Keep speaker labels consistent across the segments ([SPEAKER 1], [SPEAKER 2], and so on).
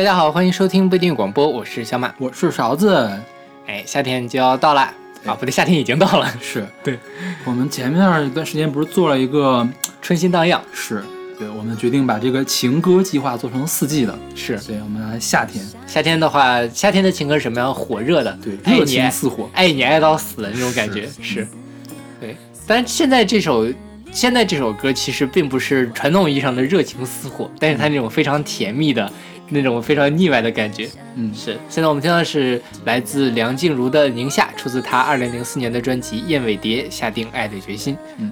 [SPEAKER 1] 大家好，欢迎收听不一定广播，我是小马，
[SPEAKER 2] 我是勺子。
[SPEAKER 1] 哎，夏天就要到了啊，不对，夏天已经到了。
[SPEAKER 2] 是
[SPEAKER 1] 对，
[SPEAKER 2] 我们前面一段时间不是做了一个
[SPEAKER 1] 春心荡漾？
[SPEAKER 2] 是对，我们决定把这个情歌计划做成四季的。
[SPEAKER 1] 是
[SPEAKER 2] 对，我们夏天，
[SPEAKER 1] 夏天的话，夏天的情歌是什么样？火热的，
[SPEAKER 2] 对，热情似火，
[SPEAKER 1] 爱你爱到死的那种感觉是。对，但是现在这首，现在这首歌其实并不是传统意义上的热情似火，但是它那种非常甜蜜的。那种非常腻歪的感觉，
[SPEAKER 2] 嗯，
[SPEAKER 1] 是。现在我们听的是来自梁静茹的《宁夏》，出自她二零零四年的专辑《燕尾蝶》，下定爱的决心。
[SPEAKER 2] 嗯，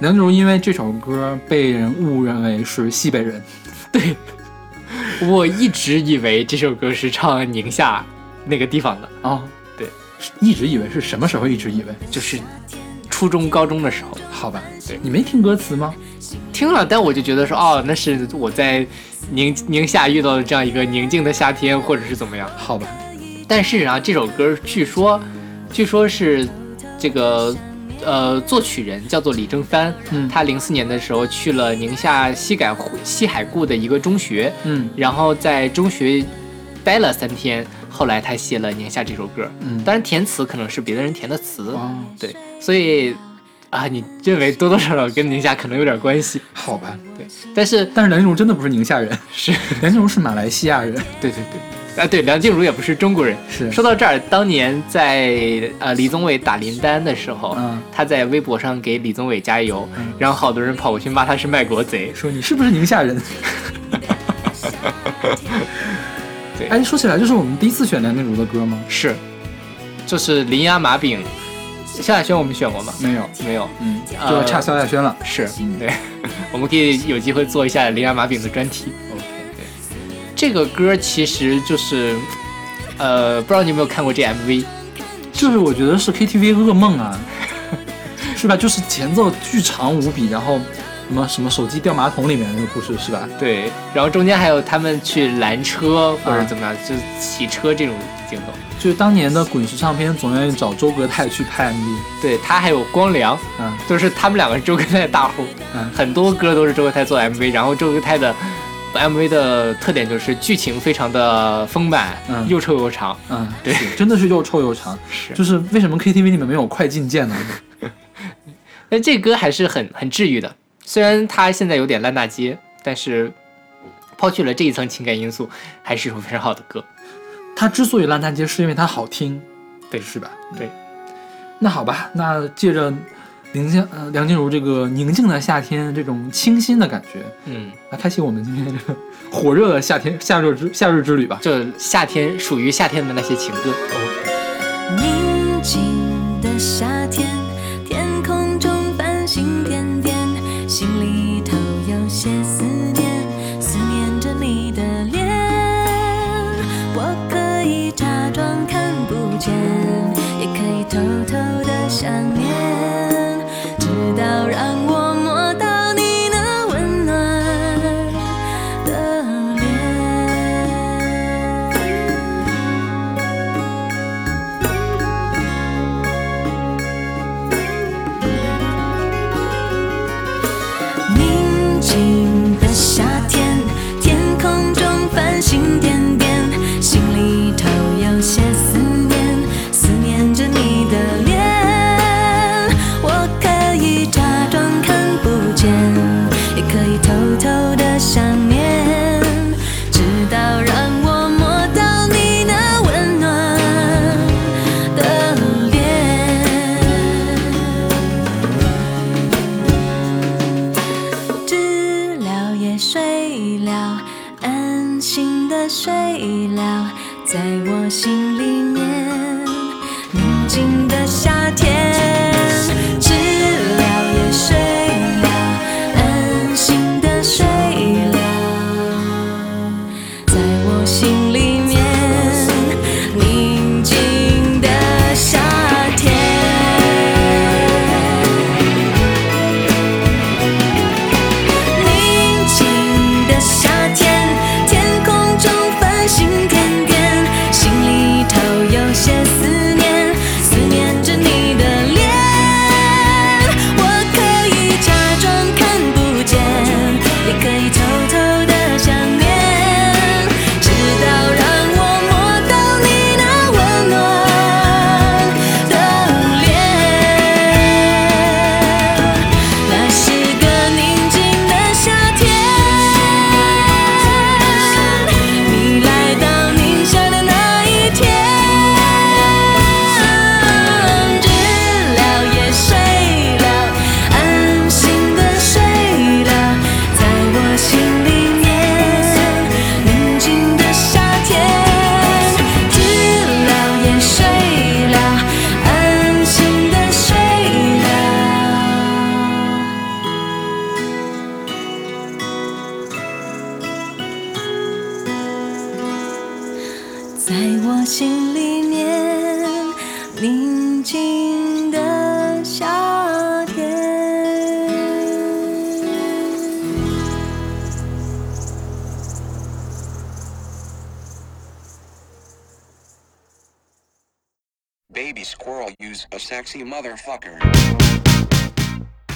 [SPEAKER 2] 梁静茹因为这首歌被人误认为是西北人，
[SPEAKER 1] 对我一直以为这首歌是唱宁夏那个地方的
[SPEAKER 2] 啊，
[SPEAKER 1] 对，
[SPEAKER 2] 一直以为是什么时候一直以为
[SPEAKER 1] 就是初中高中的时候，
[SPEAKER 2] 好吧，
[SPEAKER 1] 对
[SPEAKER 2] 你没听歌词吗？
[SPEAKER 1] 听了，但我就觉得说，哦，那是我在宁宁夏遇到的这样一个宁静的夏天，或者是怎么样？
[SPEAKER 2] 好吧，
[SPEAKER 1] 但事实上这首歌据说，据说是这个呃作曲人叫做李正帆，
[SPEAKER 2] 嗯，
[SPEAKER 1] 他零四年的时候去了宁夏西改西海固的一个中学，
[SPEAKER 2] 嗯，
[SPEAKER 1] 然后在中学待了三天，后来他写了《宁夏》这首歌，
[SPEAKER 2] 嗯，
[SPEAKER 1] 当然填词可能是别的人填的词，对，所以。啊，你认为多多少少跟宁夏可能有点关系？
[SPEAKER 2] 好吧，
[SPEAKER 1] 对，但是
[SPEAKER 2] 但是梁静茹真的不是宁夏人，
[SPEAKER 1] 是
[SPEAKER 2] 梁静茹是马来西亚人，
[SPEAKER 1] 对对对，啊对，梁静茹也不是中国人。
[SPEAKER 2] 是
[SPEAKER 1] 说到这儿，当年在呃李宗伟打林丹的时候，
[SPEAKER 2] 嗯，
[SPEAKER 1] 他在微博上给李宗伟加油，然后好多人跑过去骂他是卖国贼，
[SPEAKER 2] 说你是不是宁夏人？
[SPEAKER 1] 对，
[SPEAKER 2] 哎，说起来就是我们第一次选梁静茹的歌吗？
[SPEAKER 1] 是，就是《林牙马饼》。萧亚轩，我们选过吗？
[SPEAKER 2] 没有，
[SPEAKER 1] 没有，
[SPEAKER 2] 嗯，就差萧亚轩了。
[SPEAKER 1] 是，嗯，对，我们可以有机会做一下《铃儿马饼》的专题。
[SPEAKER 2] OK，对，
[SPEAKER 1] 这个歌其实就是，呃，不知道你有没有看过这 MV，
[SPEAKER 2] 就是我觉得是 KTV 噩梦啊，是吧？就是前奏巨长无比，然后。什么什么手机掉马桶里面那个故事是吧？
[SPEAKER 1] 对，然后中间还有他们去拦车或者怎么样，就骑车这种镜头。
[SPEAKER 2] 就是当年的滚石唱片总愿意找周格泰去拍 MV，
[SPEAKER 1] 对他还有光良，
[SPEAKER 2] 嗯，
[SPEAKER 1] 都是他们两个周格泰大户，
[SPEAKER 2] 嗯，
[SPEAKER 1] 很多歌都是周格泰做 MV，然后周格泰的 MV 的特点就是剧情非常的丰满，
[SPEAKER 2] 嗯，
[SPEAKER 1] 又臭又长，
[SPEAKER 2] 嗯，
[SPEAKER 1] 对，
[SPEAKER 2] 真的是又臭又长，
[SPEAKER 1] 是，
[SPEAKER 2] 就是为什么 KTV 里面没有快进键呢？
[SPEAKER 1] 哎，这歌还是很很治愈的。虽然他现在有点烂大街，但是抛去了这一层情感因素，还是有非常好的歌。
[SPEAKER 2] 他之所以烂大街，是因为它好听，
[SPEAKER 1] 对
[SPEAKER 2] 是吧？
[SPEAKER 1] 对。
[SPEAKER 2] 那好吧，那借着静呃梁静茹这个宁静的夏天这种清新的感觉，
[SPEAKER 1] 嗯，
[SPEAKER 2] 来开启我们今天这个火热的夏天夏日之夏日之旅吧。
[SPEAKER 1] 这夏天属于夏天的那些情歌。
[SPEAKER 3] 宁静的夏天。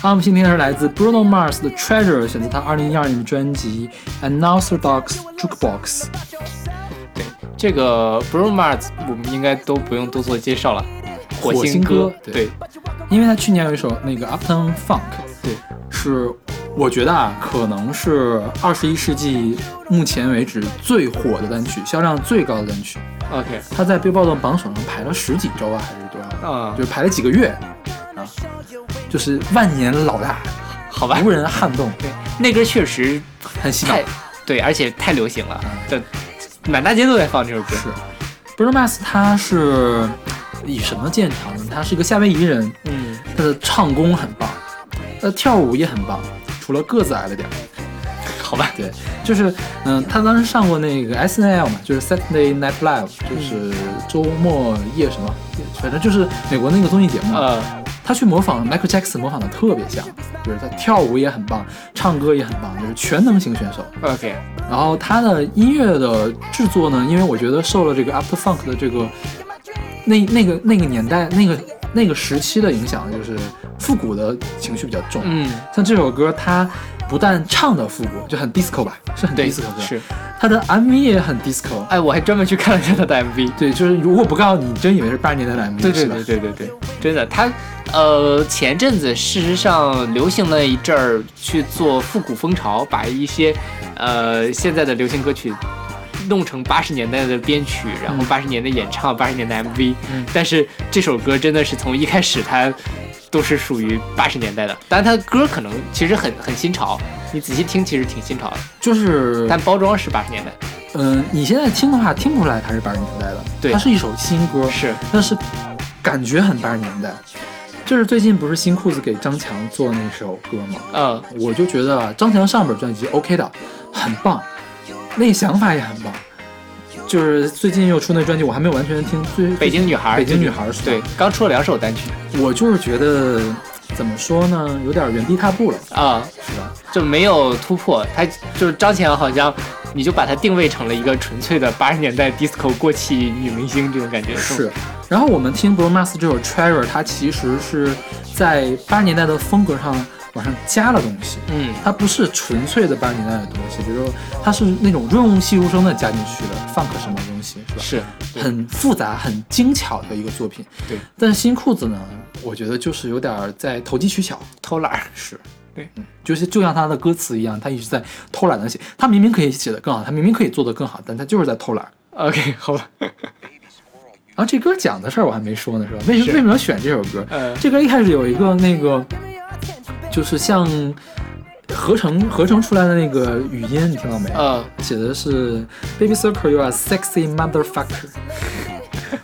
[SPEAKER 2] 阿姆今的是来自 Bruno Mars 的 Treasure，选择他二零一二年的专辑 An n Orthodox Jukebox。
[SPEAKER 1] 对，这个 Bruno Mars 我们应该都不用多做介绍了，火
[SPEAKER 2] 星
[SPEAKER 1] 哥。
[SPEAKER 2] 对，因为他去年有一首那个 After n n o o Funk，
[SPEAKER 1] 对，
[SPEAKER 2] 是。我觉得啊，可能是二十一世纪目前为止最火的单曲，销量最高的单曲。
[SPEAKER 1] OK，
[SPEAKER 2] 它在被 r d 榜首上排了十几周啊，还是多少？
[SPEAKER 1] 啊，
[SPEAKER 2] 就排了几个月，啊，就是万年老大，
[SPEAKER 1] 好吧，
[SPEAKER 2] 无人撼动。
[SPEAKER 1] 对，那歌确实
[SPEAKER 2] 很洗脑，
[SPEAKER 1] 对，而且太流行了，满大街都在放这首歌。
[SPEAKER 2] 是 b r u n o Mas，他是以什么见长呢？他是一个夏威夷人，
[SPEAKER 1] 嗯，
[SPEAKER 2] 他的唱功很棒，他跳舞也很棒。除了个子矮了点
[SPEAKER 1] 好吧，
[SPEAKER 2] 对，就是，嗯，他当时上过那个 SNL 嘛，就是 Saturday Night Live，就是周末夜什么，反正就是美国那个综艺节目
[SPEAKER 1] 呃
[SPEAKER 2] 他去模仿 Michael Jackson，模仿的特别像，就是他跳舞也很棒，唱歌也很棒，就是全能型选手。
[SPEAKER 1] OK，
[SPEAKER 2] 然后他的音乐的制作呢，因为我觉得受了这个 After Funk 的这个，那那个那个年代那个那个时期的影响，就是。复古的情绪比较重，
[SPEAKER 1] 嗯，
[SPEAKER 2] 像这首歌，它不但唱的复古，就很 disco 吧，是很 disco 的，
[SPEAKER 1] 是。
[SPEAKER 2] 它的 MV 也很 disco，
[SPEAKER 1] 哎，我还专门去看了一下它的 MV。
[SPEAKER 2] 对，就是如果不告诉你，真以为是八十年代的 MV，
[SPEAKER 1] 对对对对对，真的，他呃前阵子事实上流行了一阵儿去做复古风潮，把一些呃现在的流行歌曲弄成八十年代的编曲，然后八十年代演唱，八十年代 MV。但是这首歌真的是从一开始它。都是属于八十年代的，但是他的歌可能其实很很新潮，你仔细听其实挺新潮的，
[SPEAKER 2] 就是，
[SPEAKER 1] 但包装是八十年代。
[SPEAKER 2] 嗯，你现在听的话听不出来他是八十年代的，
[SPEAKER 1] 对，
[SPEAKER 2] 他是一首新歌，
[SPEAKER 1] 是，
[SPEAKER 2] 但是感觉很八十年代，就是最近不是新裤子给张强做那首歌吗？
[SPEAKER 1] 呃，
[SPEAKER 2] 我就觉得张强上本专辑 OK 的，很棒，那想法也很棒。就是最近又出那专辑，我还没有完全听。最
[SPEAKER 1] 北京女孩，
[SPEAKER 2] 北京女孩
[SPEAKER 1] 对，刚出了两首单曲。
[SPEAKER 2] 我就是觉得，怎么说呢，有点原地踏步了
[SPEAKER 1] 啊，
[SPEAKER 2] 是吧？
[SPEAKER 1] 就没有突破。他就是张前好像你就把他定位成了一个纯粹的八十年代 disco 过气女明星这种感觉。
[SPEAKER 2] 是。然后我们听 b r o m a s 这首《Treasure》，它其实是在八十年代的风格上。往上加了东西，
[SPEAKER 1] 嗯，
[SPEAKER 2] 它不是纯粹的搬你那的东西，比如说它是那种润物细无声的加进去的，放个什么东西是吧？
[SPEAKER 1] 是，
[SPEAKER 2] 很复杂很精巧的一个作品。
[SPEAKER 1] 对，
[SPEAKER 2] 但是新裤子呢，我觉得就是有点在投机取巧，
[SPEAKER 1] 偷懒。
[SPEAKER 2] 是，
[SPEAKER 1] 对，
[SPEAKER 2] 嗯，就是就像他的歌词一样，他一直在偷懒的写，他明明可以写的更好，他明明可以做的更好，但他就是在偷懒。
[SPEAKER 1] OK，好吧。
[SPEAKER 2] 然后这歌讲的事儿我还没说呢，是吧？为什
[SPEAKER 1] 么
[SPEAKER 2] 为什么选这首歌？
[SPEAKER 1] 呃、
[SPEAKER 2] 这歌一开始有一个那个。就是像合成合成出来的那个语音，你听到没？
[SPEAKER 1] 啊，
[SPEAKER 2] 写的是 Baby Circle，you are sexy motherfucker。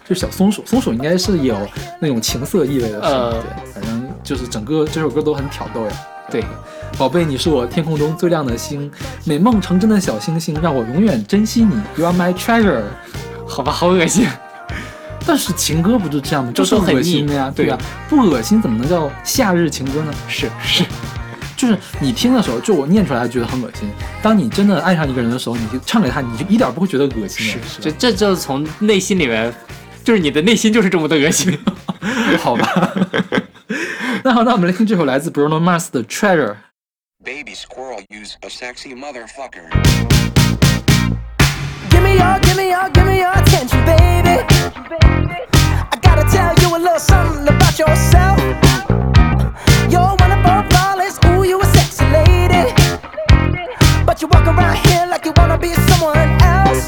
[SPEAKER 2] 就小松鼠，松鼠应该是有那种情色意味的。对，反正就是整个这首歌都很挑逗呀。
[SPEAKER 1] 对，
[SPEAKER 2] 宝贝，你是我天空中最亮的星，美梦成真的小星星，让我永远珍惜你。You are my treasure。
[SPEAKER 1] 好吧，好恶心。
[SPEAKER 2] 但是情歌不就这样吗？就是
[SPEAKER 1] 很
[SPEAKER 2] 恶心的呀，对呀，不恶心怎么能叫夏日情歌呢？
[SPEAKER 1] 是是，
[SPEAKER 2] 就是你听的时候，就我念出来觉得很恶心。当你真的爱上一个人的时候，你就唱给他，你就一点不会觉得恶心。是是，
[SPEAKER 1] 这这就是从内心里面，就是你的内心就是这么的恶心，
[SPEAKER 2] 好吧？那好，那我们来听这首来自 Bruno Mars 的 Treasure。
[SPEAKER 4] Baby a sexy squirrel
[SPEAKER 5] use motherfucker. me all, give me all, give me your attention, baby. I gotta tell you a little something about yourself. You're one of our flawless, ooh, you a sexy lady. But you walk around here like you wanna be someone else.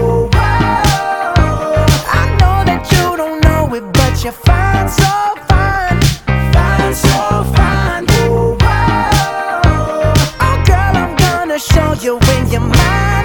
[SPEAKER 5] Ooh, whoa. I know that you don't know it, but you're fine, so fine, fine, so fine. Ooh, whoa. Oh, girl, I'm gonna show you when you're mine.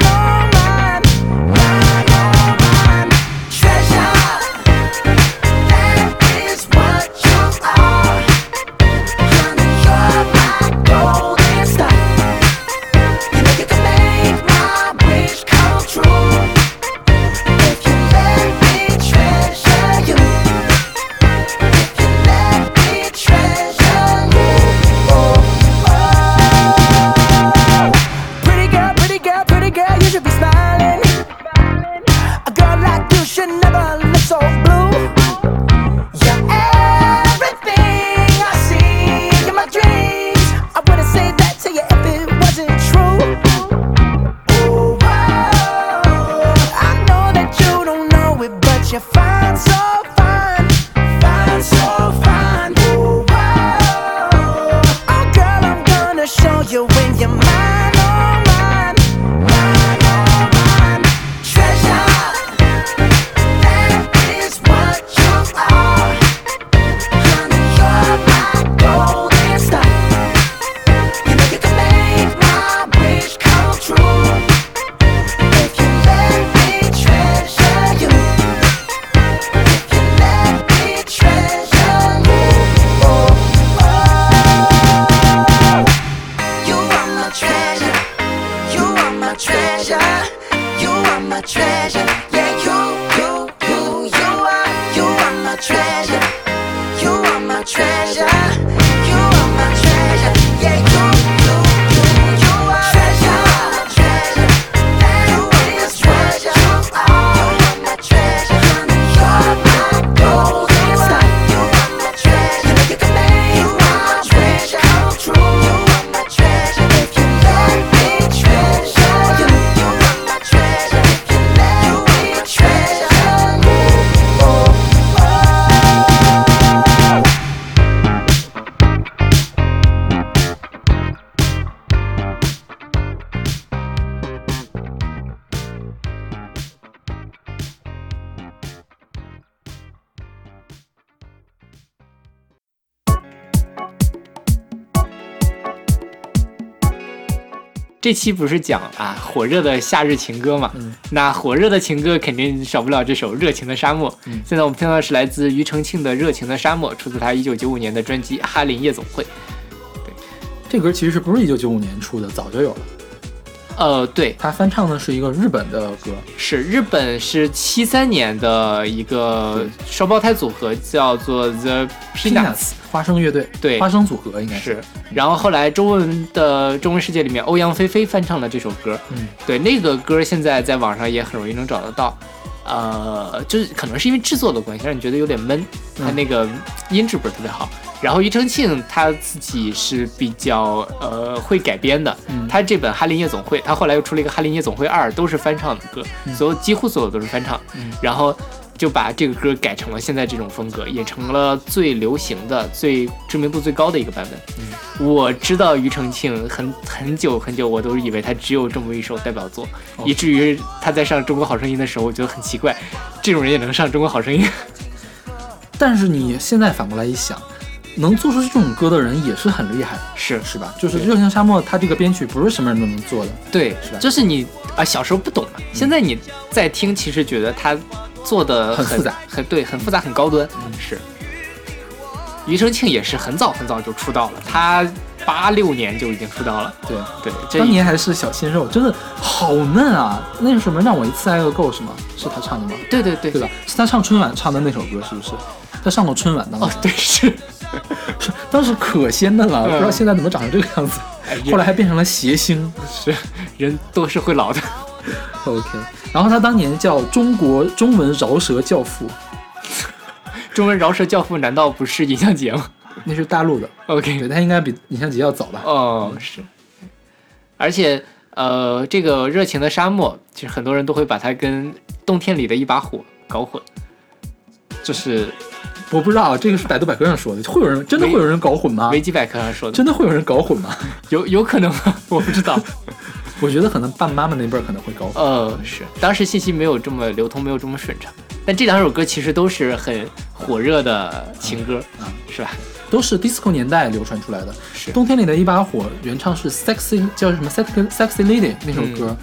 [SPEAKER 1] 这期不是讲啊火热的夏日情歌嘛，那火热的情歌肯定少不了这首《热情的沙漠》。现在我们听到的是来自庾澄庆的《热情的沙漠》，出自他一九九五年的专辑《哈林夜总会》。
[SPEAKER 2] 对，这歌其实是不是一九九五年出的，早就有了。
[SPEAKER 1] 呃，对
[SPEAKER 2] 他翻唱的是一个日本的歌，
[SPEAKER 1] 是日本是七三年的一个双胞胎组合，叫做 The p e a n u t s
[SPEAKER 2] 花生乐队，
[SPEAKER 1] 对
[SPEAKER 2] 花生组合应该
[SPEAKER 1] 是。然后后来中文的中文世界里面，欧阳菲菲翻唱了这首歌，
[SPEAKER 2] 嗯，
[SPEAKER 1] 对那个歌现在在网上也很容易能找得到。呃，就是可能是因为制作的关系，让你觉得有点闷。他那个音质不是特别好。然后庾澄庆他自己是比较呃会改编的。他这本《哈林夜总会》，他后来又出了一个《哈林夜总会二》，都是翻唱的歌，所有几乎所有都是翻唱。然后。就把这个歌改成了现在这种风格，也成了最流行的、最知名度最高的一个版本。嗯，我知道庾澄庆很很久很久，我都以为他只有这么一首代表作，以至于他在上《中国好声音》的时候，我觉得很奇怪，这种人也能上《中国好声音》。
[SPEAKER 2] 但是你现在反过来一想，能做出这种歌的人也是很厉害，
[SPEAKER 1] 是
[SPEAKER 2] 是吧？就是《热情沙漠》，他这个编曲不是什么人都能做的，
[SPEAKER 1] 对，
[SPEAKER 2] 是吧？
[SPEAKER 1] 就是你啊，小时候不懂嘛，现在你在听，其实觉得他。做的
[SPEAKER 2] 很复杂，
[SPEAKER 1] 很对，很复杂，很高端。
[SPEAKER 2] 嗯，
[SPEAKER 1] 是。庾澄庆也是很早很早就出道了，他八六年就已经出道了。
[SPEAKER 2] 对
[SPEAKER 1] 对，
[SPEAKER 2] 当年还是小鲜肉，真的好嫩啊！那是什么？让我一次爱个够是吗？是他唱的吗？
[SPEAKER 1] 对对对，
[SPEAKER 2] 对吧？是他唱春晚唱的那首歌是不是？他上过春晚的吗？
[SPEAKER 1] 哦，对 是。
[SPEAKER 2] 当时可鲜嫩了，不知道现在怎么长成这个样子。后来还变成了谐星，
[SPEAKER 1] 是人都是会老的。
[SPEAKER 2] OK。然后他当年叫中国中文饶舌教父，
[SPEAKER 1] 中文饶舌教父难道不是尹相杰吗？
[SPEAKER 2] 那是大陆的。
[SPEAKER 1] OK，
[SPEAKER 2] 他应该比尹相杰要早吧？
[SPEAKER 1] 哦，是。而且呃，这个热情的沙漠其实很多人都会把它跟冬天里的一把火搞混。就是
[SPEAKER 2] 我不知道，这个是百度百科上说的，会有人真的会有人搞混吗？
[SPEAKER 1] 维基百科上说的，
[SPEAKER 2] 真的会有人搞混吗？
[SPEAKER 1] 有有可能吗？我不知道。
[SPEAKER 2] 我觉得可能爸爸妈妈那辈可能会高，
[SPEAKER 1] 呃，是，当时信息没有这么流通，没有这么顺畅。但这两首歌其实都是很火热的情歌
[SPEAKER 2] 啊，
[SPEAKER 1] 是吧？
[SPEAKER 2] 都是 disco 年代流传出来的。冬天里的一把火，原唱是 sexy，叫什么 sexy sexy lady 那首歌，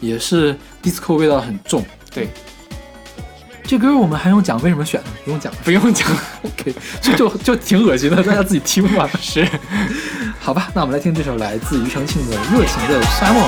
[SPEAKER 2] 也是 disco 味道很重，
[SPEAKER 1] 对。
[SPEAKER 2] 这歌我们还用讲为什么选不用讲了，
[SPEAKER 1] 不用讲了。
[SPEAKER 2] OK，这就就挺恶心的，大家自己听吧。
[SPEAKER 1] 是，
[SPEAKER 2] 好吧，那我们来听这首来自庾澄庆的《热情的沙漠》。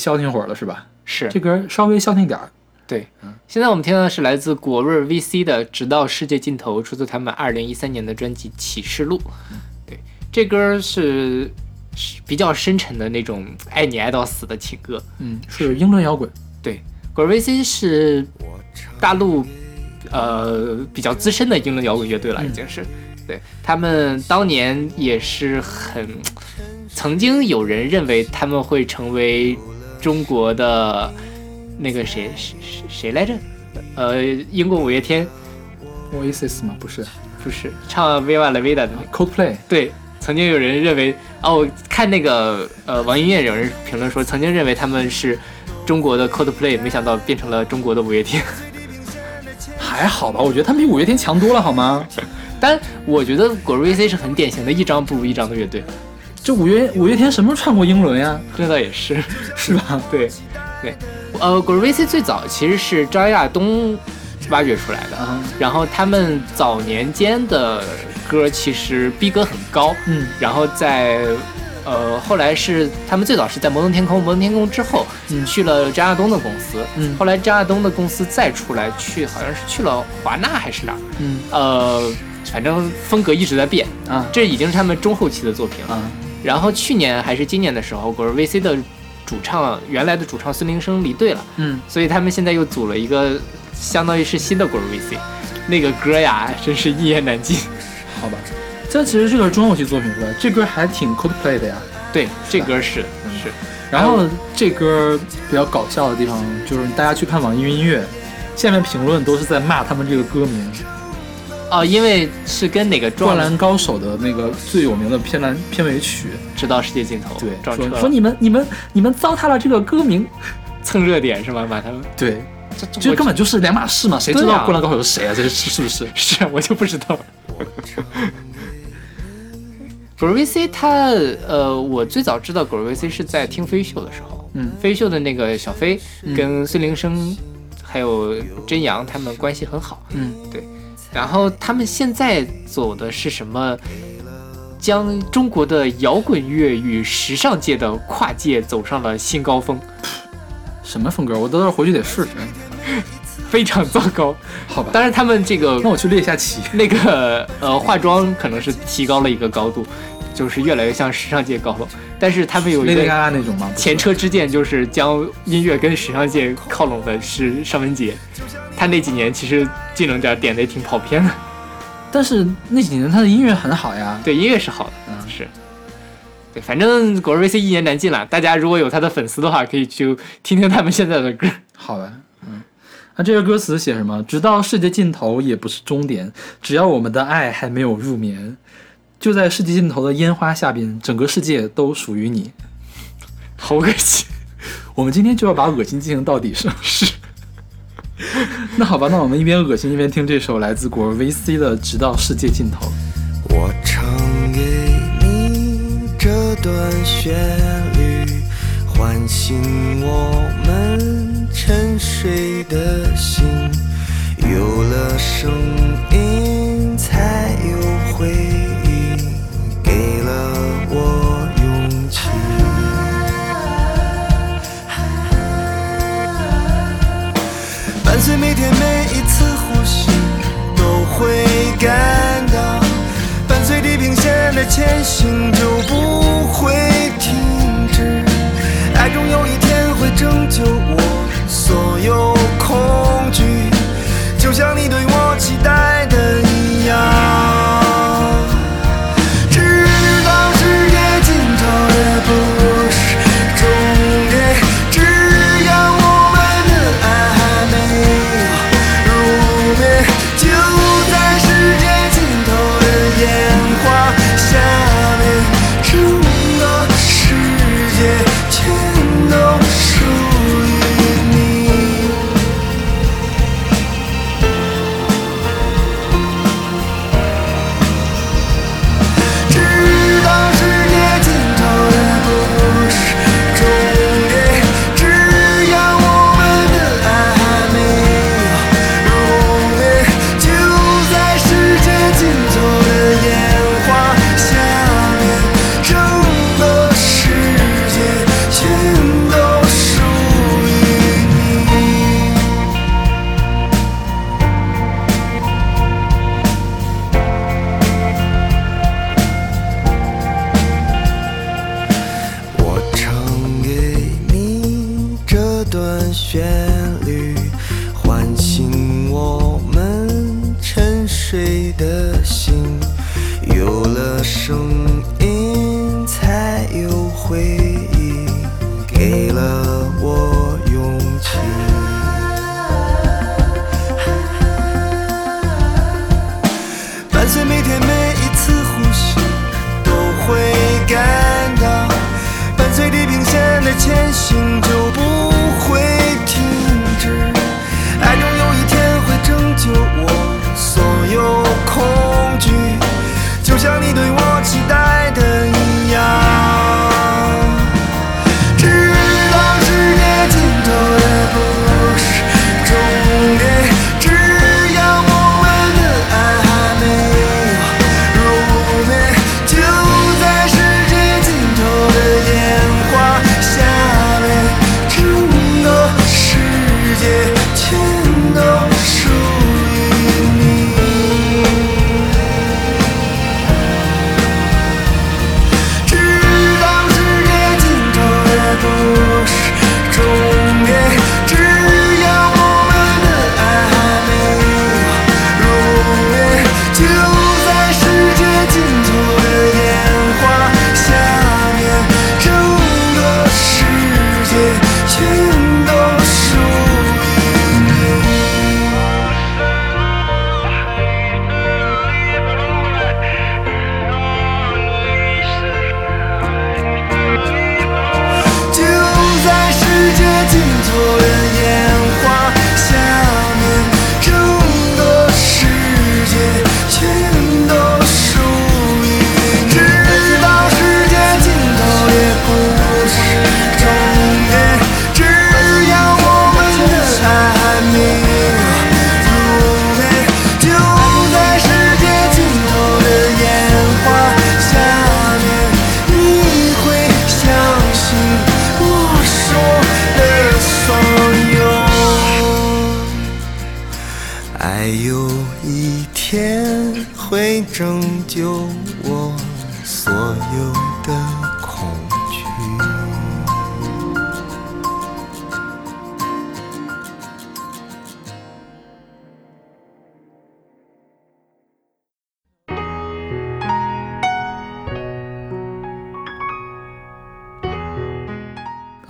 [SPEAKER 2] 消停会儿了是吧？
[SPEAKER 1] 是
[SPEAKER 2] 这歌稍微消停点儿。
[SPEAKER 1] 对，现在我们听到的是来自果味 VC 的《直到世界尽头》，出自他们二零一三年的专辑《启示录》。对，这歌是比较深沉的那种，爱你爱到死的情歌。
[SPEAKER 2] 嗯，是英伦摇滚。
[SPEAKER 1] 对，果味 VC 是大陆呃比较资深的英伦摇滚乐队了，已经是。对他们当年也是很，曾经有人认为他们会成为。中国的那个谁谁谁来着？呃，英国五月天
[SPEAKER 2] o a s i s 吗？不是，
[SPEAKER 1] 不是唱《Viva la Vida》的
[SPEAKER 2] ？Coldplay？
[SPEAKER 1] 对，曾经有人认为，哦，看那个呃，王一乐有人评论说，曾经认为他们是中国的 Coldplay，没想到变成了中国的五月天。
[SPEAKER 2] 还好吧，我觉得他们比五月天强多了，好吗？
[SPEAKER 1] 但我觉得 g o r i l l a 是很典型的一张不如一张的乐队。
[SPEAKER 2] 这五月五月天什么时候闯过英伦呀？
[SPEAKER 1] 这倒也是，
[SPEAKER 2] 是吧？
[SPEAKER 1] 对，对，呃 g r o u i VC 最早其实是张亚东挖掘出来的，然后他们早年间的歌其实逼格很高，
[SPEAKER 2] 嗯，
[SPEAKER 1] 然后在呃后来是他们最早是在《摩登天空》，《摩登天空》之后，
[SPEAKER 2] 嗯，
[SPEAKER 1] 去了张亚东的公司，
[SPEAKER 2] 嗯，
[SPEAKER 1] 后来张亚东的公司再出来去，好像是去了华纳还是哪，
[SPEAKER 2] 嗯，
[SPEAKER 1] 呃，反正风格一直在变，
[SPEAKER 2] 啊，
[SPEAKER 1] 这已经是他们中后期的作品了。然后去年还是今年的时候，果味 VC 的主唱原来的主唱孙铃生离队了，
[SPEAKER 2] 嗯，
[SPEAKER 1] 所以他们现在又组了一个，相当于是新的果味 VC，那个歌呀，真是一言难尽，
[SPEAKER 2] 好吧？这其实是个中后期作品是吧？这歌还挺 c o l d p l a y 的呀，
[SPEAKER 1] 对，这歌是是。
[SPEAKER 2] 然后这歌比较搞笑的地方，就是大家去看网易云音乐，下面评论都是在骂他们这个歌名。
[SPEAKER 1] 啊，因为是跟哪个《
[SPEAKER 2] 灌篮高手》的那个最有名的片蓝片尾曲《
[SPEAKER 1] 直到世界尽头》
[SPEAKER 2] 对说说你们你们你们糟蹋了这个歌名，
[SPEAKER 1] 蹭热点是吧？把他们
[SPEAKER 2] 对，
[SPEAKER 1] 这
[SPEAKER 2] 这根本就是两码事嘛，谁知道《灌篮高手》是谁啊？这是是不是？
[SPEAKER 1] 是我就不知道。狗 维 C 他呃，我最早知道狗维 C 是在听飞秀的时候，
[SPEAKER 2] 嗯，
[SPEAKER 1] 飞秀的那个小飞跟孙铃生还有真阳他们关系很好，
[SPEAKER 2] 嗯，
[SPEAKER 1] 对。然后他们现在走的是什么？将中国的摇滚乐与时尚界的跨界走上了新高峰。
[SPEAKER 2] 什么风格？我到时回去得试试。
[SPEAKER 1] 非常糟糕。
[SPEAKER 2] 好吧。
[SPEAKER 1] 当然他们这个，
[SPEAKER 2] 那我去列一下棋。
[SPEAKER 1] 那个呃，化妆可能是提高了一个高度，就是越来越像时尚界高峰。但是他们有一个前车之鉴，就是将音乐跟时尚界靠拢的是尚雯婕。他那几年其实技能点点的也挺跑偏的，
[SPEAKER 2] 但是那几年他的音乐很好呀。
[SPEAKER 1] 对，音乐是好的，
[SPEAKER 2] 嗯，
[SPEAKER 1] 是，对，反正果瑞 VC 一言难尽了。大家如果有他的粉丝的话，可以去听听他们现在的歌。
[SPEAKER 2] 好吧，嗯，那这个歌词写什么？直到世界尽头也不是终点，只要我们的爱还没有入眠，就在世界尽头的烟花下边，整个世界都属于你。
[SPEAKER 1] 好恶心，
[SPEAKER 2] 我们今天就要把恶心进行到底，是是。那好吧，那我们一边恶心一边听这首来自国 vc 的《直到世界尽头》，
[SPEAKER 6] 我唱给你这段旋律，唤醒我们沉睡的心，有了声音才有回随每天每一次呼吸都会感到，伴随地平线的前行就不会停止，爱终有一天会拯救我所有恐惧。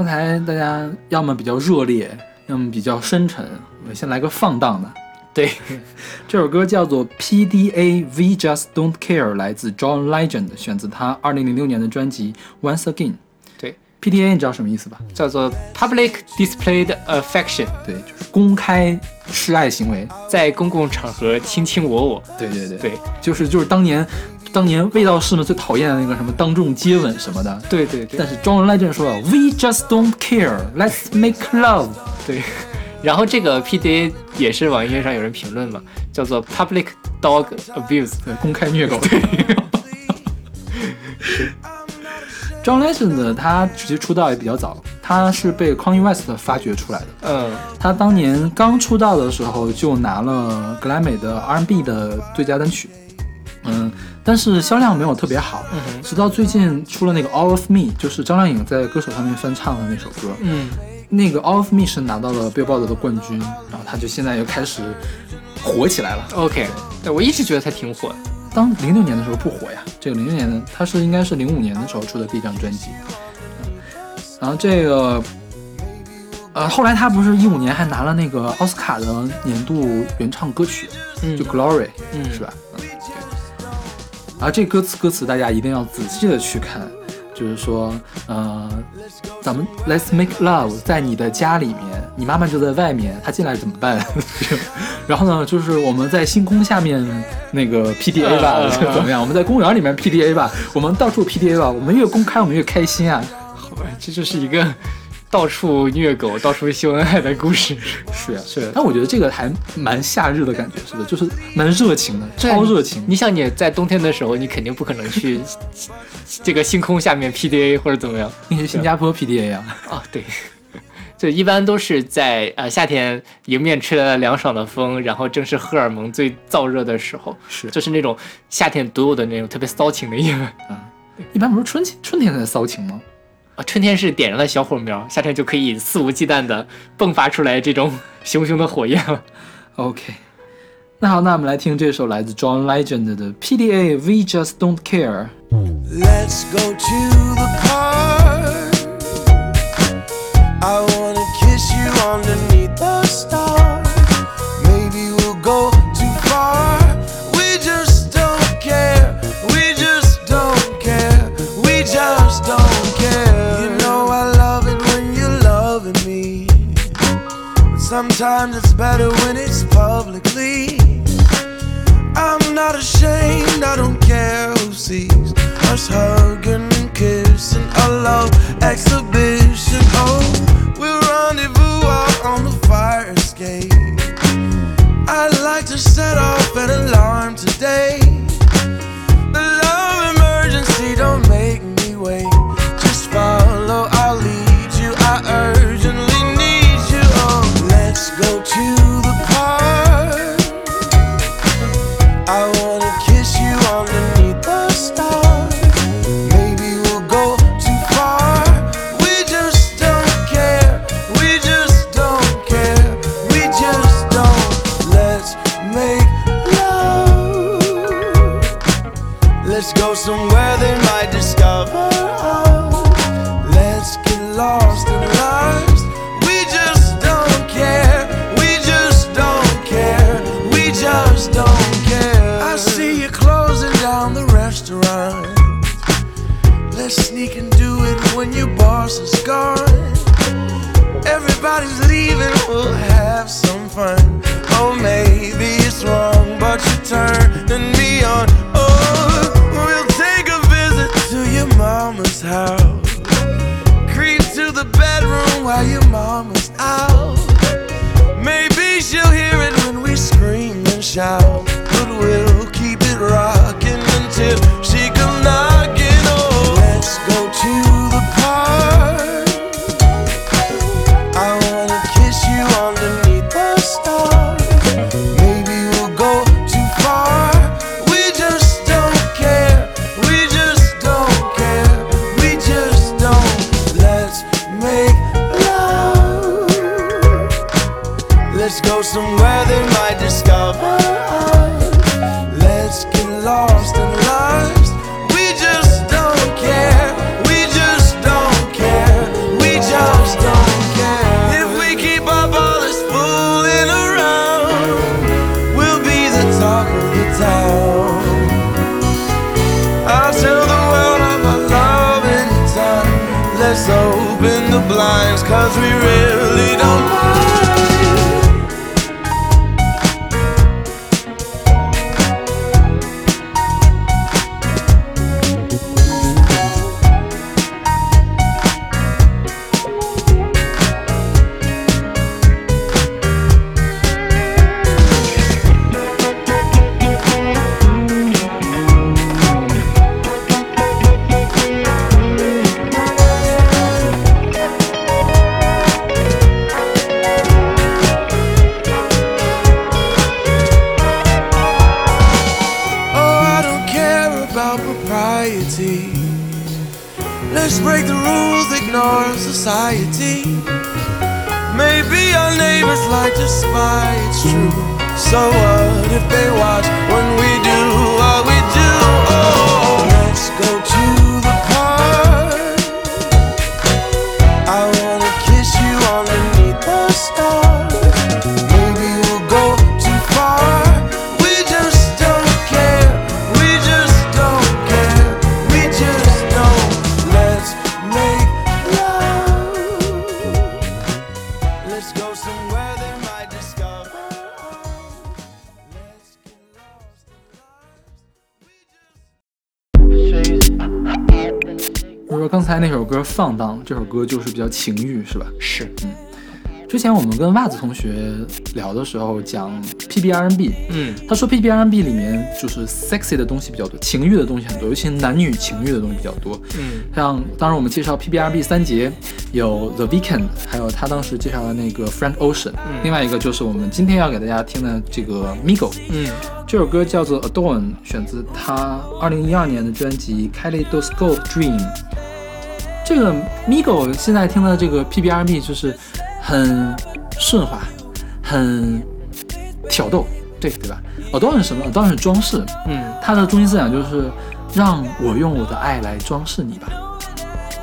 [SPEAKER 2] 刚才大家要么比较热烈，要么比较深沉，我们先来个放荡的。
[SPEAKER 1] 对，
[SPEAKER 2] 这首歌叫做 PDA，We Just Don't Care，来自 John Legend，选自他二零零六年的专辑 Once Again。
[SPEAKER 1] 对
[SPEAKER 2] ，PDA 你知道什么意思吧？
[SPEAKER 1] 叫做 Public Displayed Affection，
[SPEAKER 2] 对，就是公开示爱行为，
[SPEAKER 1] 在公共场合卿卿我我。
[SPEAKER 2] 对对对，
[SPEAKER 1] 对，
[SPEAKER 2] 就是就是当年。当年，味道是呢最讨厌的那个什么当众接吻什么的，
[SPEAKER 1] 对对对。
[SPEAKER 2] 但是，John Legend 说：“We just don't care, let's make love。”
[SPEAKER 1] 对。然后，这个 P D A 也是网易云上有人评论嘛，叫做 “Public Dog Abuse”，
[SPEAKER 2] 公开虐狗。John Legend 他其实出道也比较早，他是被 c o n y West 发掘出来的。
[SPEAKER 1] 嗯，
[SPEAKER 2] 他当年刚出道的时候就拿了格莱美的 R&B 的最佳单曲。嗯。但是销量没有特别好，直到最近出了那个 All of Me，就是张靓颖在歌手上面翻唱的那首歌，
[SPEAKER 1] 嗯，
[SPEAKER 2] 那个 All of Me 是拿到了 Billboard 的冠军，然后她就现在又开始火起来了。
[SPEAKER 1] OK，对我一直觉得她挺火的。
[SPEAKER 2] 当零六年的时候不火呀，这个零六年的她是应该是零五年的时候出的第一张专辑，然后这个，呃，后来她不是一五年还拿了那个奥斯卡的年度原唱歌曲，就 Glory，是吧？而这歌词歌词大家一定要仔细的去看，就是说，呃，咱们 Let's make love 在你的家里面，你妈妈就在外面，她进来怎么办？然后呢，就是我们在星空下面那个 PDA 吧，怎么样？我们在公园里面 PDA 吧，我们到处 PDA 吧，我们越公开我们越开心啊！
[SPEAKER 1] 好吧，这就是一个。到处虐狗，到处秀恩爱的故事，
[SPEAKER 2] 是呀，是呀。但我觉得这个还蛮夏日的感觉，是不是？就是蛮热情的，超热情。
[SPEAKER 1] 你想，你在冬天的时候，你肯定不可能去 这个星空下面 PDA 或者怎么样。
[SPEAKER 2] 你是新加坡 PDA 啊？
[SPEAKER 1] 啊，对。就一般都是在呃夏天，迎面吹来了凉爽的风，然后正是荷尔蒙最燥热的时候，
[SPEAKER 2] 是，
[SPEAKER 1] 就是那种夏天独有的那种特别骚情的夜晚。啊。
[SPEAKER 2] 一般不是春春天才骚情吗？
[SPEAKER 1] 啊，春天是点燃了小火苗，夏天就可以肆无忌惮的迸发出来这种熊熊的火焰了。
[SPEAKER 2] OK，那好，那我们来听这首来自 John Legend 的 PDA，We Just Don't Care。
[SPEAKER 7] Sometimes it's better when it's publicly. I'm not ashamed, I don't care who sees us hugging and kissing. A love exhibition. Oh, we'll rendezvous out on the fire escape. I'd like to set off an alarm today. cause we really
[SPEAKER 2] 歌就是比较情欲，是吧？
[SPEAKER 1] 是，嗯。
[SPEAKER 2] 之前我们跟袜子同学聊的时候讲 P B R N B，
[SPEAKER 1] 嗯，
[SPEAKER 2] 他说 P B R N B 里面就是 sexy 的东西比较多，情欲的东西很多，尤其男女情欲的东西比较多。
[SPEAKER 1] 嗯，
[SPEAKER 2] 像当时我们介绍 P B R B 三杰有 The Weeknd，还有他当时介绍的那个 Frank Ocean，另外一个就是我们今天要给大家听的这个 m i g o
[SPEAKER 1] 嗯，
[SPEAKER 2] 这首歌叫做 Adorn，选自他二零一二年的专辑 Kaleidoscope Dream。这个 Migo 现在听的这个 PBRB 就是很顺滑，很挑逗，对对吧？哦，当然是什么？当然是装饰。
[SPEAKER 1] 嗯，
[SPEAKER 2] 它的中心思想就是让我用我的爱来装饰你吧。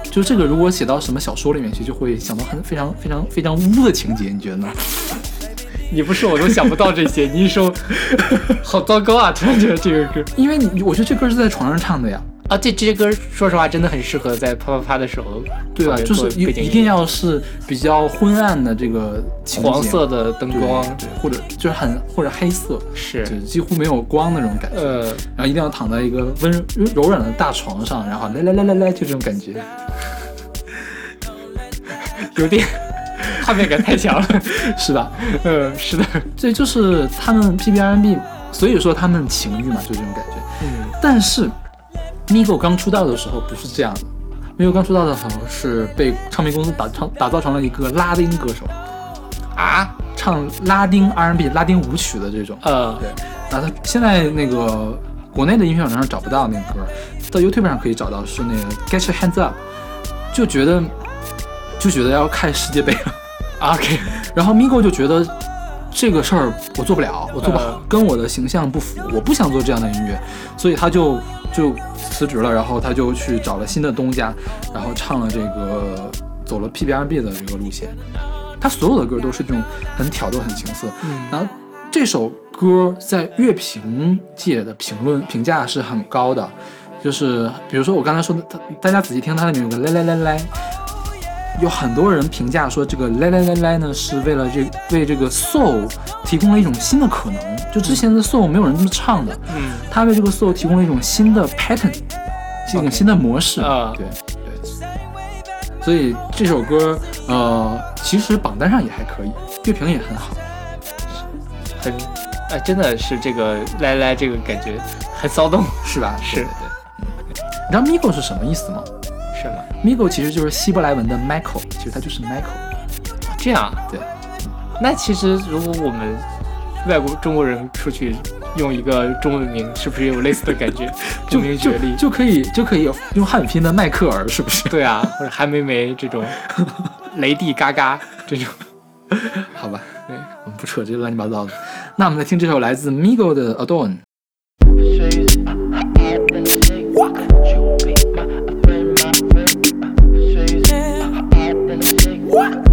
[SPEAKER 2] 就这个，如果写到什么小说里面去，就会想到很非常非常非常污的情节，你觉得呢？
[SPEAKER 1] 你不说我都想不到这些。你一说，好糟糕啊！突然觉得这个歌，
[SPEAKER 2] 因为你我觉得这歌是在床上唱的呀。
[SPEAKER 1] 啊，这这些歌，说实话，真的很适合在啪啪啪的时候。
[SPEAKER 2] 对啊，就是一一定要是比较昏暗的这个
[SPEAKER 1] 黄色的灯光，
[SPEAKER 2] 对，或者就是很或者黑色，
[SPEAKER 1] 是，
[SPEAKER 2] 几乎没有光那种感觉。
[SPEAKER 1] 呃，
[SPEAKER 2] 然后一定要躺在一个温柔软的大床上，然后来来来来来，就这种感觉。
[SPEAKER 1] 有点画面感太强了，
[SPEAKER 2] 是吧？
[SPEAKER 1] 嗯，是的。
[SPEAKER 2] 这就是他们 P B R N B，所以说他们情欲嘛，就这种感觉。
[SPEAKER 1] 嗯，
[SPEAKER 2] 但是。m i g o 刚出道的时候不是这样的 m i g o 刚出道的时候是被唱片公司打成打造成了一个拉丁歌手，
[SPEAKER 1] 啊，
[SPEAKER 2] 唱拉丁 R&B、拉丁舞曲的这种。
[SPEAKER 1] 呃，
[SPEAKER 2] 对。然后他现在那个国内的音乐网站上找不到那歌，在 YouTube 上可以找到，是那个《Get Your Hands Up》，就觉得就觉得要看世界杯了，
[SPEAKER 1] OK。
[SPEAKER 2] 然后 m i g o 就觉得这个事儿我做不了，我做不好，跟我的形象不符，我不想做这样的音乐，所以他就。就辞职了，然后他就去找了新的东家，然后唱了这个走了 PBRB 的这个路线，他所有的歌都是这种很挑逗、很情色。然后这首歌在乐评界的评论评价是很高的，就是比如说我刚才说的，他大家仔细听他的面有歌，来来来来。有很多人评价说，这个来来来来呢，是为了这为这个 soul 提供了一种新的可能。就之前的 soul 没有人这么唱的，
[SPEAKER 1] 嗯，
[SPEAKER 2] 他为这个 soul 提供了一种新的 pattern，一种新的模式
[SPEAKER 1] 啊。
[SPEAKER 2] 对对。所以这首歌，呃，其实榜单上也还可以，乐评也很好，
[SPEAKER 1] 很，哎，真的是这个来来这个感觉很骚动，
[SPEAKER 2] 是吧？
[SPEAKER 1] 是。
[SPEAKER 2] 对你知道 Miko 是什么意思吗？
[SPEAKER 1] m i
[SPEAKER 2] g o 其实就是希伯来文的 Michael，其实它就是 Michael。
[SPEAKER 1] 这样啊？
[SPEAKER 2] 对。
[SPEAKER 1] 那其实如果我们外国中国人出去用一个中文名，是不是有类似的感觉？
[SPEAKER 2] 就
[SPEAKER 1] 名学历
[SPEAKER 2] 就可以就可以用汉语拼的迈克尔，是不是？
[SPEAKER 1] 对啊，或者韩梅梅这种，雷帝嘎嘎这种，
[SPEAKER 2] 好吧？
[SPEAKER 1] 对，
[SPEAKER 2] 我们不扯这些乱七八糟的。那我们来听这首来自
[SPEAKER 6] m i
[SPEAKER 8] g o 的《Adorn》。
[SPEAKER 1] What?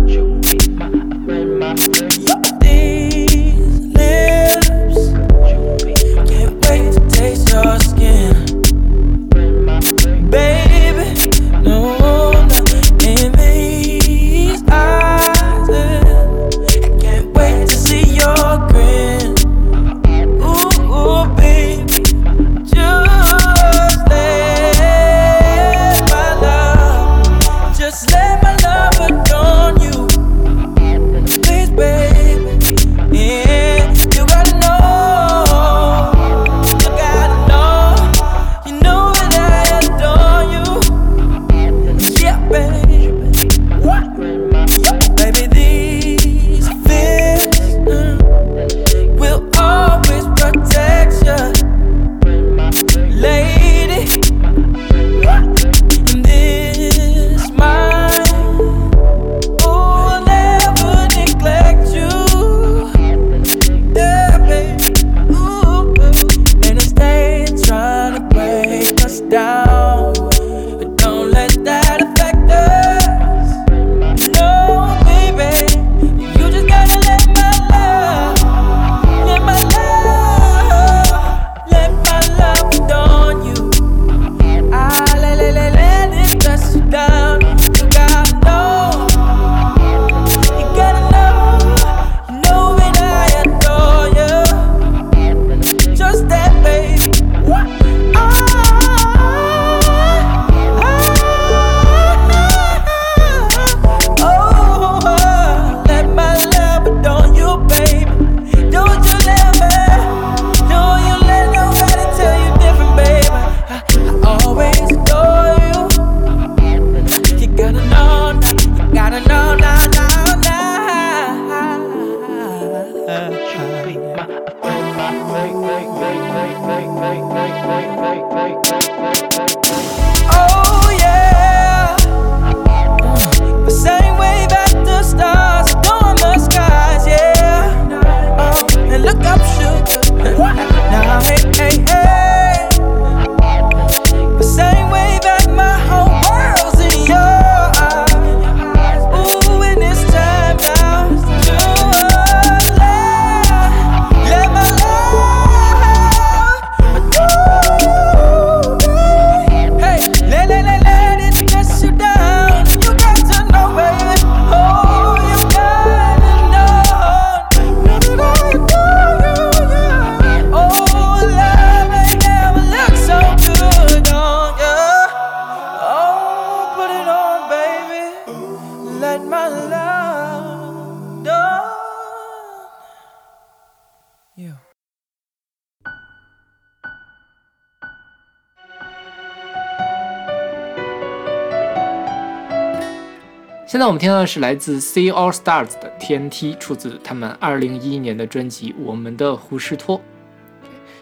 [SPEAKER 1] 那我们听到的是来自《See All Stars》的《天梯》，出自他们二零一一年的专辑《我们的胡适托》。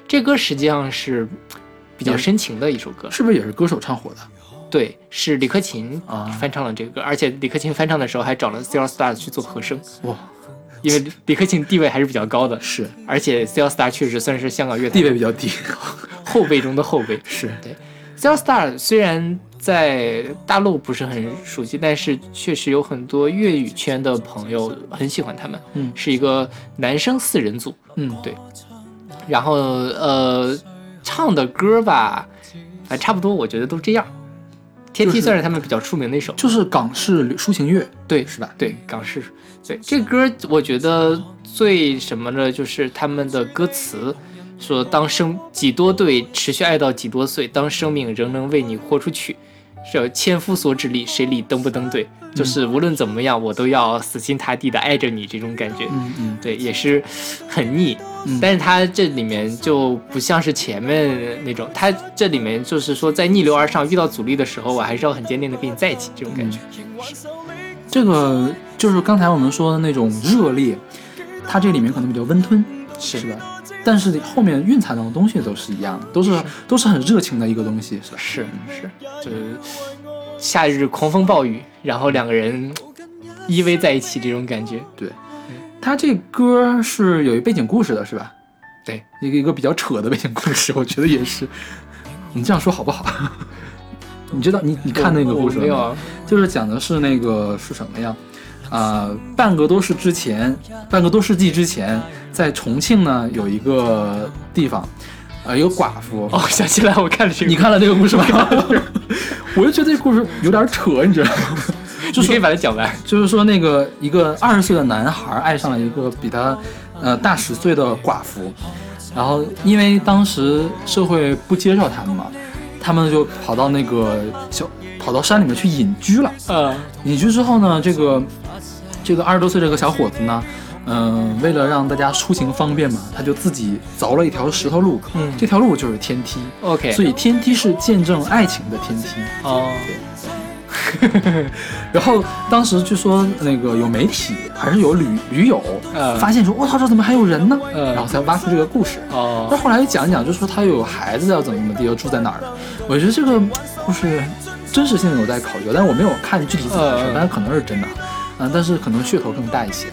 [SPEAKER 1] 这歌实际上是比较深情的一首歌，
[SPEAKER 2] 是不是也是歌手唱火的？
[SPEAKER 1] 对，是李克勤翻唱了这歌，而且李克勤翻唱的时候还找了《See All Stars》去做和声。
[SPEAKER 2] 哇，
[SPEAKER 1] 因为李克勤地位还是比较高的。
[SPEAKER 2] 是。
[SPEAKER 1] 而且《See All Stars》确实算是香港乐坛
[SPEAKER 2] 地位比较低，
[SPEAKER 1] 后辈中的后辈。
[SPEAKER 2] 是
[SPEAKER 1] 对，《See All Stars》虽然。在大陆不是很熟悉，但是确实有很多粤语圈的朋友很喜欢他们。
[SPEAKER 2] 嗯，
[SPEAKER 1] 是一个男生四人组。
[SPEAKER 2] 嗯，
[SPEAKER 1] 对。然后呃，唱的歌吧，哎，差不多，我觉得都这样。天梯算是他们比较出名的一首，
[SPEAKER 2] 就是港式抒情乐，
[SPEAKER 1] 对，
[SPEAKER 2] 是吧？
[SPEAKER 1] 对，港式。对，这歌我觉得最什么的，就是他们的歌词，说当生几多对，持续爱到几多岁，当生命仍能为你豁出去。是有千夫所指力，谁理登不登对，就是无论怎么样，我都要死心塌地的爱着你这种感觉。
[SPEAKER 2] 嗯嗯，
[SPEAKER 1] 对，也是很腻，但是他这里面就不像是前面那种，他这里面就是说在逆流而上遇到阻力的时候，我还是要很坚定的跟你在一起这种感觉。
[SPEAKER 2] 这个就是刚才我们说的那种热烈，他这里面可能比较温吞，
[SPEAKER 1] 是
[SPEAKER 2] 吧？但是后面蕴藏的东西都是一样，都是都是很热情的一个东西，是吧？
[SPEAKER 1] 是是，就是夏日狂风暴雨，然后两个人依偎在一起这种感觉。
[SPEAKER 2] 对，他这歌是有一背景故事的，是吧？
[SPEAKER 1] 对，
[SPEAKER 2] 一个一个比较扯的背景故事，我觉得也是。你这样说好不好？你知道你你看那个故事
[SPEAKER 1] 没有？
[SPEAKER 2] 就是讲的是那个是什么呀？啊，半个多世之前，半个多世纪之前，在重庆呢，有一个地方，呃，有寡妇。
[SPEAKER 1] 哦，想起来，我看了
[SPEAKER 2] 你看了这个故事吗？我就觉得这故事有点扯，你知道吗？
[SPEAKER 1] 就 是可以把它讲完。
[SPEAKER 2] 就是说，那个一个二十岁的男孩爱上了一个比他，呃，大十岁的寡妇，然后因为当时社会不接受他们嘛，他们就跑到那个小跑到山里面去隐居了。
[SPEAKER 1] 嗯，
[SPEAKER 2] 隐居之后呢，这个。这个二十多岁这个小伙子呢，嗯，为了让大家出行方便嘛，他就自己凿了一条石头路，
[SPEAKER 1] 嗯，
[SPEAKER 2] 这条路就是天梯
[SPEAKER 1] ，OK，
[SPEAKER 2] 所以天梯是见证爱情的天梯
[SPEAKER 1] 哦。
[SPEAKER 2] 然后当时据说那个有媒体还是有旅旅友发现说，我操，这怎么还有人呢？然后才挖出这个故事
[SPEAKER 1] 哦。
[SPEAKER 2] 但后来又讲一讲，就说他有孩子要怎么怎么地，要住在哪儿。我觉得这个故事真实性有待考究，但是我没有看具体怎么回事，但可能是真的。嗯，但是可能噱头更大一些。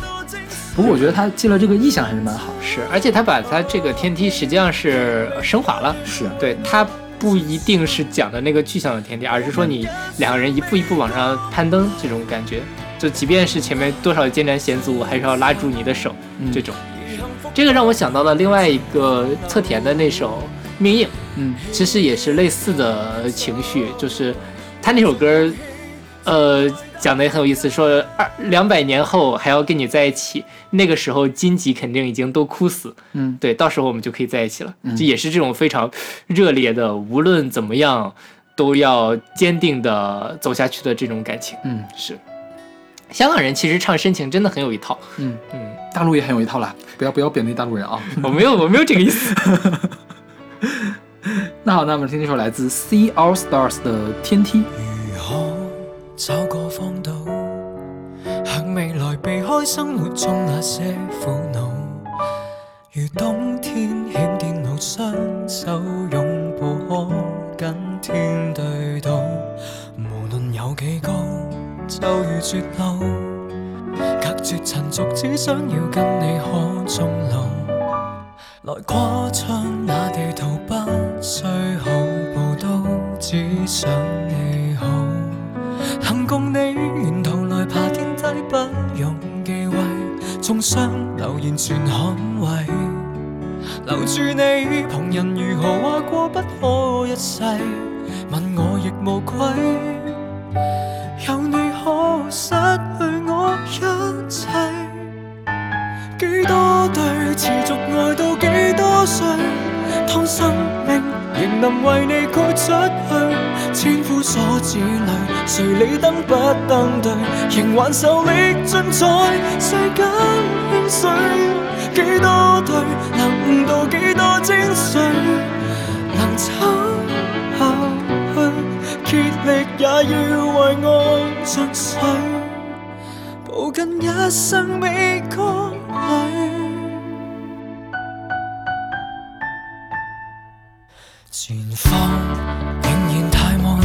[SPEAKER 2] 不过我觉得他进了这个意象还是蛮好，
[SPEAKER 1] 是，而且他把他这个天梯实际上是升华了，
[SPEAKER 2] 是
[SPEAKER 1] 对，他不一定是讲的那个具象的天梯，而是说你两个人一步一步往上攀登这种感觉，就即便是前面多少艰难险阻，我还是要拉住你的手，这种，这个让我想到了另外一个侧田的那首《命硬》，
[SPEAKER 2] 嗯，
[SPEAKER 1] 其实也是类似的情绪，就是他那首歌。呃，讲的也很有意思，说二两百年后还要跟你在一起，那个时候荆棘肯定已经都枯死，
[SPEAKER 2] 嗯，
[SPEAKER 1] 对，到时候我们就可以在一起了，就也是这种非常热烈的，无论怎么样都要坚定的走下去的这种感情，
[SPEAKER 2] 嗯，
[SPEAKER 1] 是。香港人其实唱深情真的很有一套，
[SPEAKER 2] 嗯
[SPEAKER 1] 嗯，
[SPEAKER 2] 大陆也很有一套啦，不要不要贬低大陆人啊，
[SPEAKER 1] 我没有我没有这个意思。
[SPEAKER 2] 那好，那我们听这首来自 s e All Stars 的《天梯》。
[SPEAKER 8] 找个荒岛，向未来避开生活中那些苦恼。如冬天欠电脑，双手拥抱，可跟天对赌。无论有几高，就如绝路，隔绝尘俗，只想要跟你可终老。来跨出那地图，不需好步都只想。共你沿途来爬天梯，不用忌讳，重伤流言全捍卫。留住你，旁人如何话过不可一世，问我亦无愧。有你可失去我一切，几多对持续爱到几多岁。当生命仍能为你豁出去，千夫所指里，谁理登不登对？仍挽手力尽在世间，汗水几多对，能悟到几多精髓？能撑下去，竭力也要为爱尽瘁，抱紧一生未歌里。前方仍然太悶，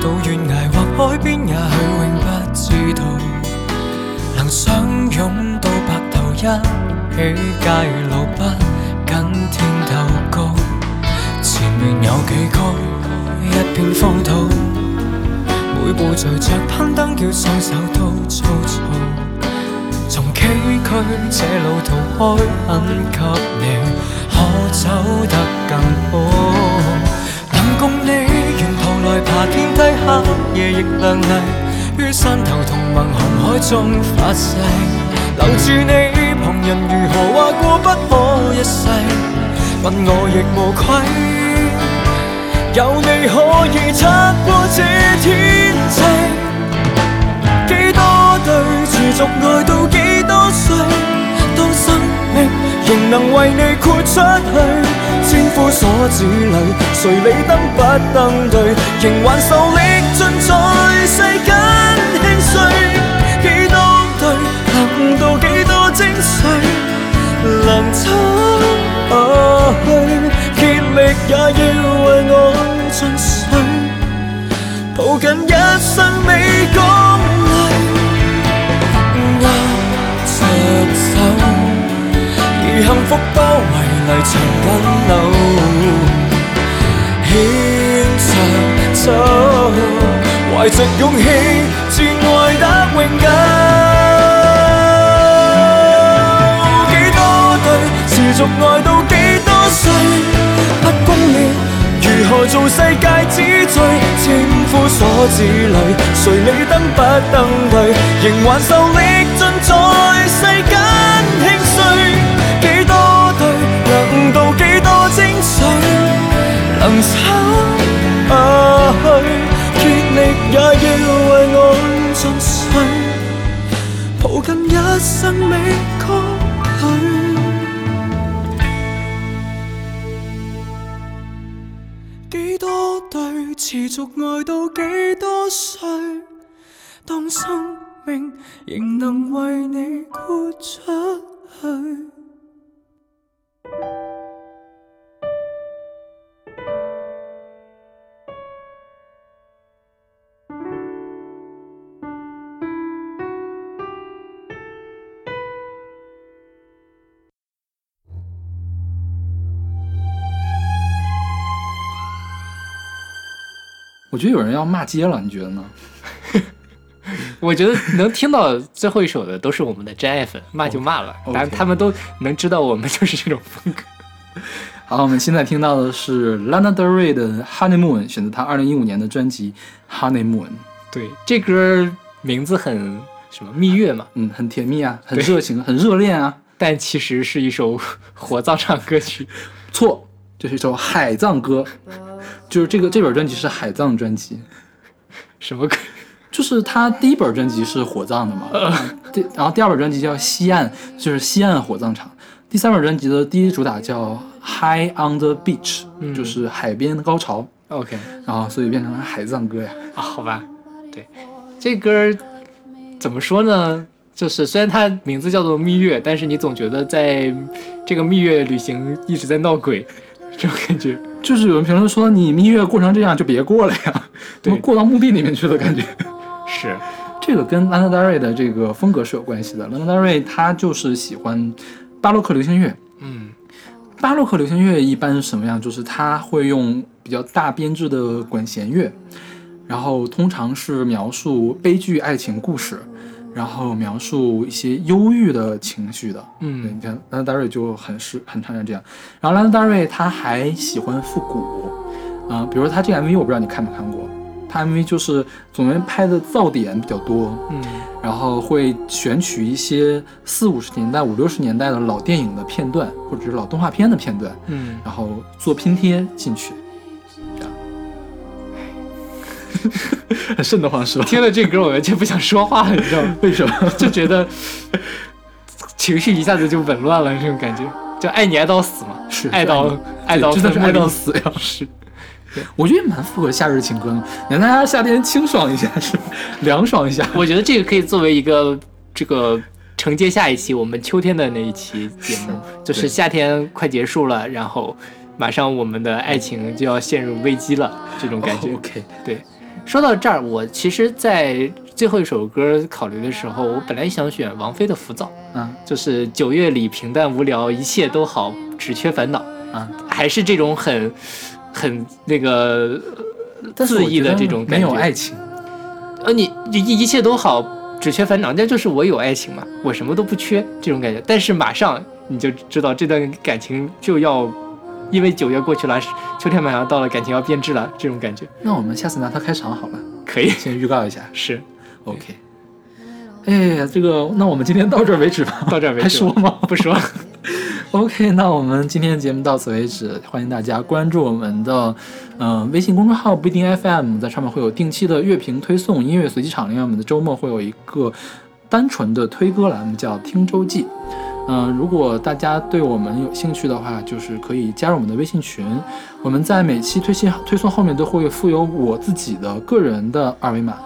[SPEAKER 8] 到懸崖或海邊，也許永不知道，能相擁到白頭一起，偕老不僅天鬥高。前面有幾高，一片荒土，每步隨着攀登，叫雙手都粗糙。從崎嶇這路途開墾給你。可走得更好。能共你沿途來爬天梯，黑夜亦亮麗，於山頭同盟紅海中發誓，留住你，旁人如何話過不可一世，問我亦無愧。有你可以測過這天際，幾多對持續愛到幾多歲，當生。仍能为你豁出去，千夫所指里，谁理登不登对？仍还受力尽在世间兴衰，几多对，行到几多精髓？能撑下去，竭力也要为我尽碎，抱紧一生未改。福包圍嚟尋緊路，牽長走，懷着勇氣，摯愛得永久。幾多對持續愛到幾多歲，不公了，如何做世界之最？千夫所指裏，誰理登不登對？仍還受力盡在世間輕。走下去，竭力也要为我壮岁，抱紧一生美曲里。几多对持续爱到几多岁，当生命仍能为你豁出去。
[SPEAKER 2] 我觉得有人要骂街了，你觉得呢？
[SPEAKER 1] 我觉得能听到最后一首的都是我们的真爱粉，骂就骂了，
[SPEAKER 2] 反
[SPEAKER 1] 他们都能知道我们就是这种风格。
[SPEAKER 2] 好，我们现在听到的是 Lana Del Rey 的《Honeymoon》，选择她二零一五年的专辑《Honeymoon》。
[SPEAKER 1] 对，这歌名字很什么？蜜月嘛，
[SPEAKER 2] 嗯，很甜蜜啊，很热情，很热恋啊。
[SPEAKER 1] 但其实是一首火葬场歌曲，
[SPEAKER 2] 错，就是一首海葬歌。就是这个这本专辑是海葬专辑，
[SPEAKER 1] 什么鬼？
[SPEAKER 2] 就是他第一本专辑是火葬的嘛，对，然后第二本专辑叫西岸，就是西岸火葬场。第三本专辑的第一主打叫 High on the Beach，就是海边高潮。
[SPEAKER 1] OK，
[SPEAKER 2] 然后所以变成了海葬歌呀。
[SPEAKER 1] 啊，好吧，对，这歌怎么说呢？就是虽然它名字叫做蜜月，但是你总觉得在这个蜜月旅行一直在闹鬼。这种感觉，
[SPEAKER 2] 就是有人评论说你蜜月过成这样就别过了呀，过到墓地里面去的感觉。
[SPEAKER 1] 是，
[SPEAKER 2] 这个跟 Landary 的这个风格是有关系的。Landary 他就是喜欢巴洛克流行乐。
[SPEAKER 1] 嗯，
[SPEAKER 2] 巴洛克流行乐一般什么样？就是他会用比较大编制的管弦乐，然后通常是描述悲剧爱情故事。然后描述一些忧郁的情绪的，
[SPEAKER 1] 嗯，
[SPEAKER 2] 你看，Lana d r 就很是很常见这样。然后 Lana d r 他还喜欢复古，嗯，比如说他这个 MV 我不知道你看没看过，他 MV 就是总能拍的噪点比较多，
[SPEAKER 1] 嗯，
[SPEAKER 2] 然后会选取一些四五十年代、五六十年代的老电影的片段，或者是老动画片的片段，
[SPEAKER 1] 嗯，
[SPEAKER 2] 然后做拼贴进去。很瘆得慌，是吧？
[SPEAKER 1] 听了这歌，我完全不想说话了，你知道
[SPEAKER 2] 为什么？
[SPEAKER 1] 就觉得情绪一下子就紊乱了，这种感觉，就爱你爱到死嘛，
[SPEAKER 2] 是
[SPEAKER 1] 爱到爱到
[SPEAKER 2] 真的是爱到死，要
[SPEAKER 1] 是，
[SPEAKER 2] 我觉得蛮符合夏日情歌的。让大家夏天清爽一下，是凉爽一下？
[SPEAKER 1] 我觉得这个可以作为一个这个承接下一期我们秋天的那一期节目，就是夏天快结束了，然后马上我们的爱情就要陷入危机了，这种感觉。
[SPEAKER 2] OK，
[SPEAKER 1] 对。说到这儿，我其实，在最后一首歌考虑的时候，我本来想选王菲的《浮躁》，
[SPEAKER 2] 嗯，
[SPEAKER 1] 就是九月里平淡无聊，一切都好，只缺烦恼，
[SPEAKER 2] 啊，
[SPEAKER 1] 还是这种很，很那个肆意的这种感觉。
[SPEAKER 2] 没有爱情。
[SPEAKER 1] 呃，你一一切都好，只缺烦恼，那就是我有爱情嘛，我什么都不缺这种感觉。但是马上你就知道，这段感情就要。因为九月过去了，秋天马上到了，感情要变质了，这种感觉。
[SPEAKER 2] 那我们下次拿它开场好了，
[SPEAKER 1] 可以
[SPEAKER 2] 先预告一下。
[SPEAKER 1] 是
[SPEAKER 2] ，OK。哎，这个，那我们今天到这儿为止吧，
[SPEAKER 1] 到这儿为止
[SPEAKER 2] 还说吗？
[SPEAKER 1] 不说了。
[SPEAKER 2] OK，那我们今天的节目到此为止。欢迎大家关注我们的，嗯，微信公众号不一定 FM，在上面会有定期的乐评推送、音乐随机场，另外我们的周末会有一个单纯的推歌栏目，叫听周记。嗯，如果大家对我们有兴趣的话，就是可以加入我们的微信群。我们在每期推信推送后面都会附有我自己的个人的二维码，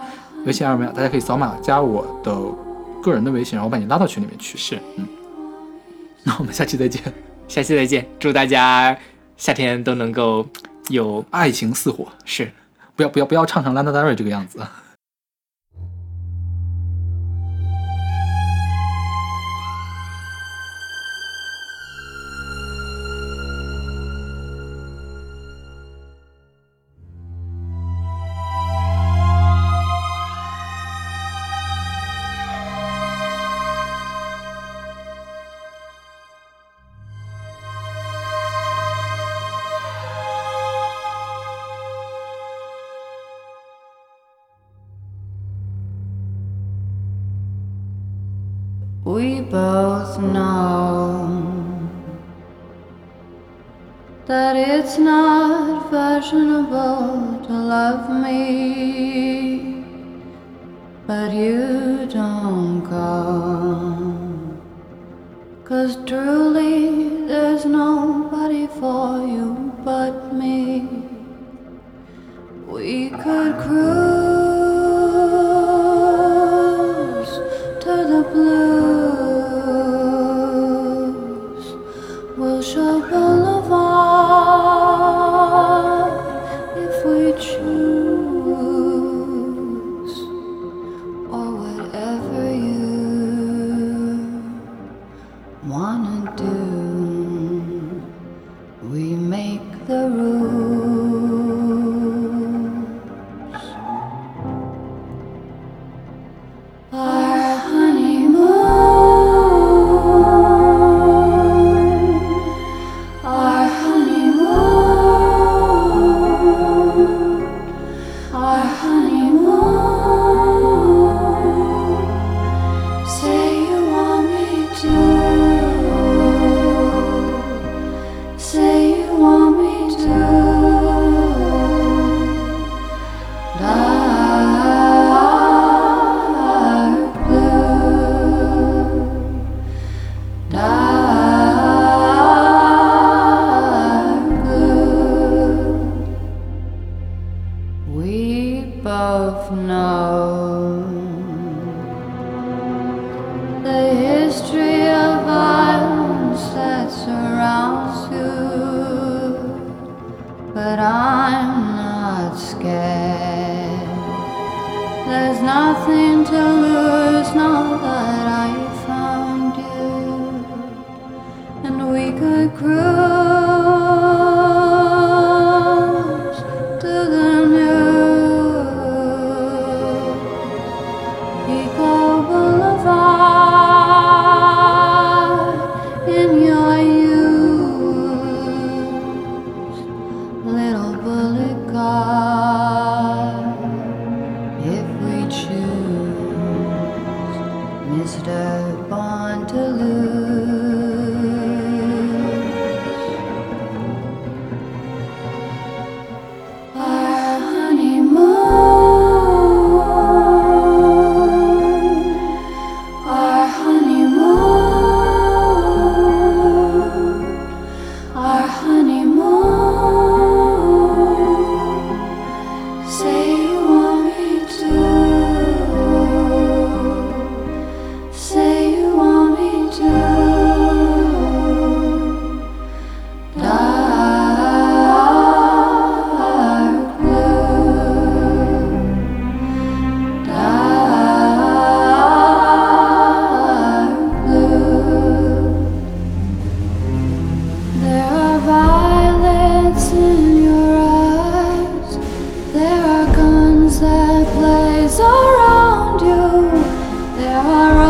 [SPEAKER 2] 微信二维码，大家可以扫码加我的个人的微信，然后把你拉到群里面去。
[SPEAKER 1] 是，嗯，
[SPEAKER 2] 那我们下期再见，
[SPEAKER 1] 下期再见，祝大家夏天都能够有
[SPEAKER 2] 爱情似火。
[SPEAKER 1] 是，
[SPEAKER 2] 不要不要不要唱成《兰德达尔这个样子。
[SPEAKER 9] We both know that it's not fashionable to love me, but you don't go. Cause truly there's nobody for you but me. We could cruise. both know the history of violence that surrounds you, but I'm not scared. There's nothing to lose now that I found you, and we could cruise. tomorrow